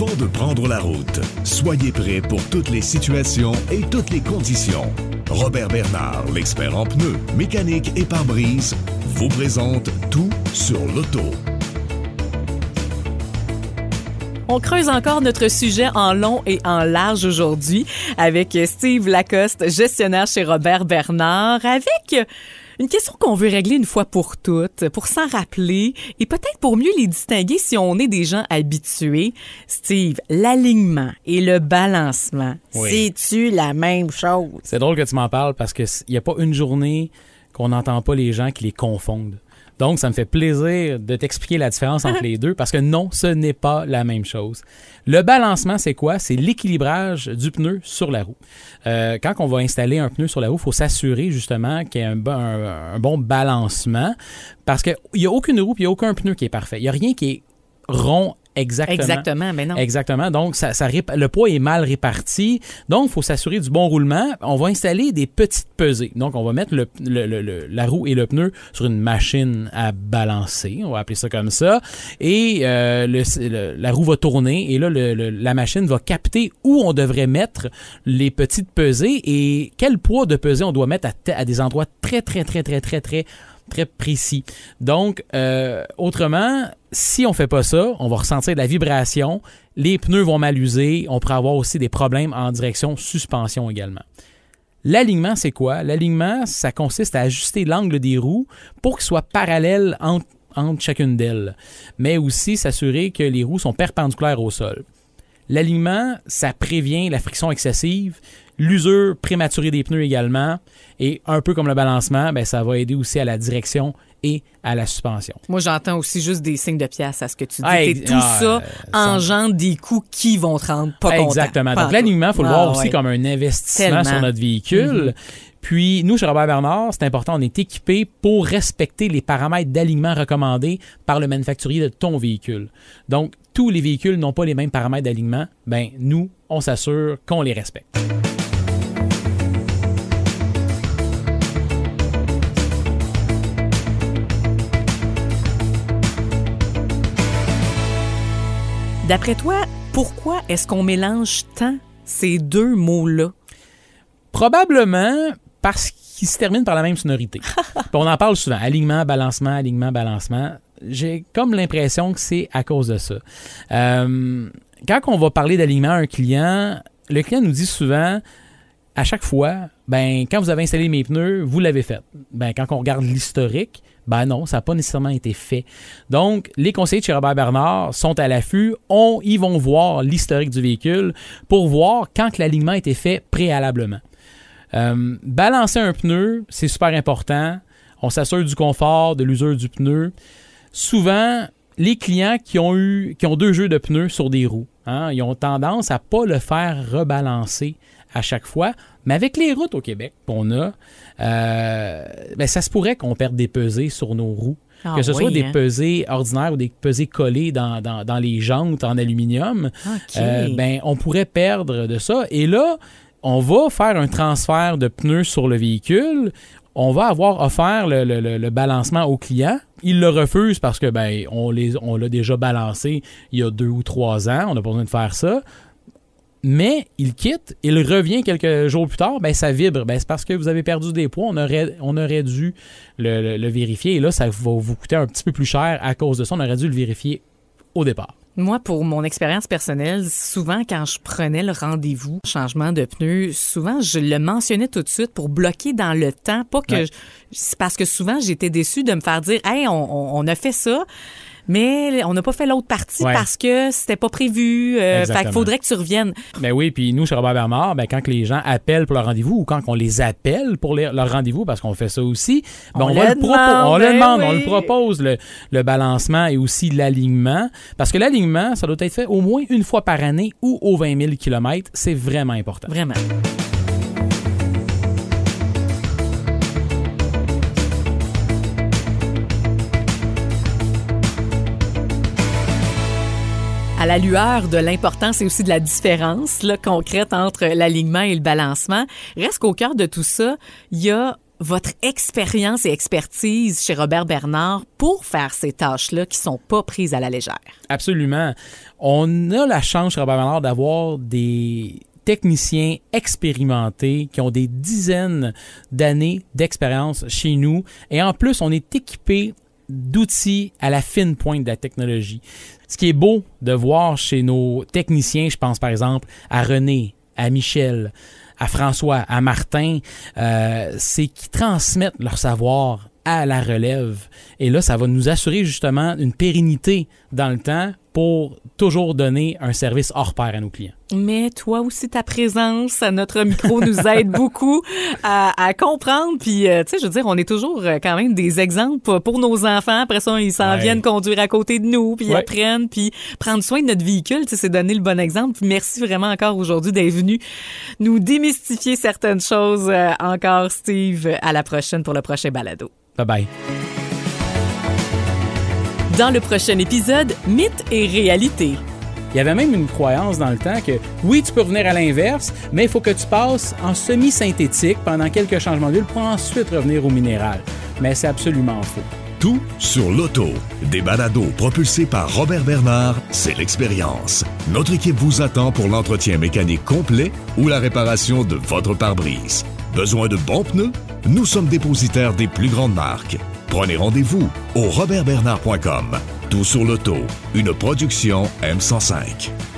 Avant de prendre la route, soyez prêts pour toutes les situations et toutes les conditions. Robert Bernard, l'expert en pneus, mécanique et pare-brise, vous présente tout sur l'auto. On creuse encore notre sujet en long et en large aujourd'hui avec Steve Lacoste, gestionnaire chez Robert Bernard, avec une question qu'on veut régler une fois pour toutes, pour s'en rappeler et peut-être pour mieux les distinguer si on est des gens habitués. Steve, l'alignement et le balancement, Oui. c'est-tu la même chose? C'est drôle que tu m'en parles parce qu'il n'y a pas une journée qu'on n'entend pas les gens qui les confondent. Donc, ça me fait plaisir de t'expliquer la différence entre les deux parce que non, ce n'est pas la même chose. Le balancement, c'est quoi? C'est l'équilibrage du pneu sur la roue. Euh, quand on va installer un pneu sur la roue, il faut s'assurer justement qu'il y ait un bon, un- un bon balancement parce qu'il n'y a aucune roue il n'y a aucun pneu qui est parfait. Il n'y a rien qui est rond exactement. Exactement, mais non. Exactement. Donc, ça, ça le poids est mal réparti. Donc, il faut s'assurer du bon roulement. On va installer des petites pesées. Donc, on va mettre le, le- le- la roue et le pneu sur une machine à balancer. On va appeler ça comme ça. Et euh, le- le- la roue va tourner. Et là, le- le- la machine va capter où on devrait mettre les petites pesées et quel poids de pesée on doit mettre à des endroits très, très, très, très, très, très très précis. Donc, euh, autrement, si on fait pas ça, on va ressentir de la vibration, les pneus vont mal user, on pourrait avoir aussi des problèmes en direction suspension également. L'alignement, c'est quoi? L'alignement, ça consiste à ajuster l'angle des roues pour qu'il soit parallèle entre, entre chacune d'elles, mais aussi s'assurer que les roues sont perpendiculaires au sol. L'alignement, ça prévient la friction excessive, l'usure prématurée des pneus également, et un peu comme le balancement, ben, ça va aider aussi à la direction et à la suspension. Moi, j'entends aussi juste des signes de pièce à ce que tu dis. Ah, tout ah, ça euh, engendre des coûts qui vont te rendre pas content. Exactement. Pas Donc, l'alignement, il faut le Ah, voir aussi ouais. comme un investissement Tellement. sur notre véhicule. Puis, nous, chez Robert Bernard, c'est important, on est équipé pour respecter les paramètres d'alignement recommandés par le manufacturier de ton véhicule. Donc, tous les véhicules n'ont pas les mêmes paramètres d'alignement. Ben, nous, on s'assure qu'on les respecte. D'après toi, pourquoi est-ce qu'on mélange tant ces deux mots-là? Probablement parce qu'ils se terminent par la même sonorité. On en parle souvent. Alignement, balancement, alignement, balancement. J'ai comme l'impression que c'est à cause de ça. Euh, quand on va parler d'alignement à un client, le client nous dit souvent, à chaque fois, ben, quand vous avez installé mes pneus, vous l'avez fait. Ben, quand on regarde l'historique, ben non, ça n'a pas nécessairement été fait. Donc, les conseillers de chez Robert Bernard sont à l'affût. On, ils vont voir l'historique du véhicule pour voir quand l'alignement a été fait préalablement. Euh, balancer un pneu, c'est super important. On s'assure du confort, de l'usure du pneu. Souvent, les clients qui ont eu, qui ont deux jeux de pneus sur des roues, hein, ils ont tendance à pas le faire rebalancer à chaque fois. Mais avec les routes au Québec qu'on a, euh, ben, ça se pourrait qu'on perde des pesées sur nos roues. Ah que ce soit des hein? pesées ordinaires ou des pesées collées dans, dans- dans les jantes en aluminium, euh, ben, on pourrait perdre de ça. Et là, on va faire un transfert de pneus sur le véhicule. On va avoir offert le, le- le- le balancement au client. Il le refuse parce que ben on les on l'a déjà balancé il y a deux ou trois ans. On n'a pas besoin de faire ça. Mais il quitte, il revient quelques jours plus tard, ben ça vibre. Ben, c'est parce que vous avez perdu des poids. On aurait, on aurait dû le, le- le vérifier. Et là, ça va vous coûter un petit peu plus cher à cause de ça. On aurait dû le vérifier au départ. Moi, pour mon expérience personnelle, souvent quand je prenais le rendez-vous, changement de pneus, souvent je le mentionnais tout de suite pour bloquer dans le temps, pas que Ouais. je- parce que souvent j'étais déçue de me faire dire, hey, on a fait ça. Mais on n'a pas fait l'autre partie Ouais. parce que c'était pas prévu. Euh, fait Exactement. qu'il faudrait que tu reviennes. Ben oui, puis nous, chez Robert Bernard, ben quand que les gens appellent pour leur rendez-vous ou quand on les appelle pour les- leur rendez-vous, parce qu'on fait ça aussi, ben On on, va le demande, on le ben demande, on le propose, le, le balancement et aussi l'alignement. Parce que l'alignement, ça doit être fait au moins une fois par année ou aux 20 000 km. C'est vraiment important. Vraiment. À la lueur de l'importance et aussi de la différence là, concrète entre l'alignement et le balancement, reste qu'au cœur de tout ça, il y a votre expérience et expertise chez Robert Bernard pour faire ces tâches-là qui sont pas prises à la légère. Absolument. On a la chance chez Robert Bernard d'avoir des techniciens expérimentés qui ont des dizaines d'années d'expérience chez nous. Et en plus, on est équipé d'outils à la fine pointe de la technologie. Ce qui est beau de voir chez nos techniciens, je pense par exemple à René, à Michel, à François, à Martin, euh, c'est qu'ils transmettent leur savoir à la relève. Et là, ça va nous assurer justement une pérennité dans le temps pour toujours donner un service hors pair à nos clients. Mais toi aussi, ta présence à notre micro nous aide beaucoup à, à, comprendre. Puis, euh, tu sais, je veux dire, on est toujours euh, quand même des exemples pour nos enfants. Après ça, ils s'en Ouais. viennent conduire à côté de nous, puis ils apprennent, puis prendre soin de notre véhicule. Tu sais, c'est donner le bon exemple. Puis merci vraiment encore aujourd'hui d'être venu nous démystifier certaines choses. euh, encore, Steve, à la prochaine pour le prochain balado. Bye bye. Dans le prochain épisode, mythe et réalité. Il y avait même une croyance dans le temps que oui, tu peux revenir à l'inverse, mais il faut que tu passes en semi-synthétique pendant quelques changements d'huile pour ensuite revenir au minéral. Mais c'est absolument faux. Tout sur l'auto. Des balados propulsés par Robert Bernard, c'est l'expérience. Notre équipe vous attend pour l'entretien mécanique complet ou la réparation de votre pare-brise. Besoin de bons pneus? Nous sommes dépositaires des plus grandes marques. Prenez rendez-vous au robertbernard.com. Tout sur l'auto, une production M105.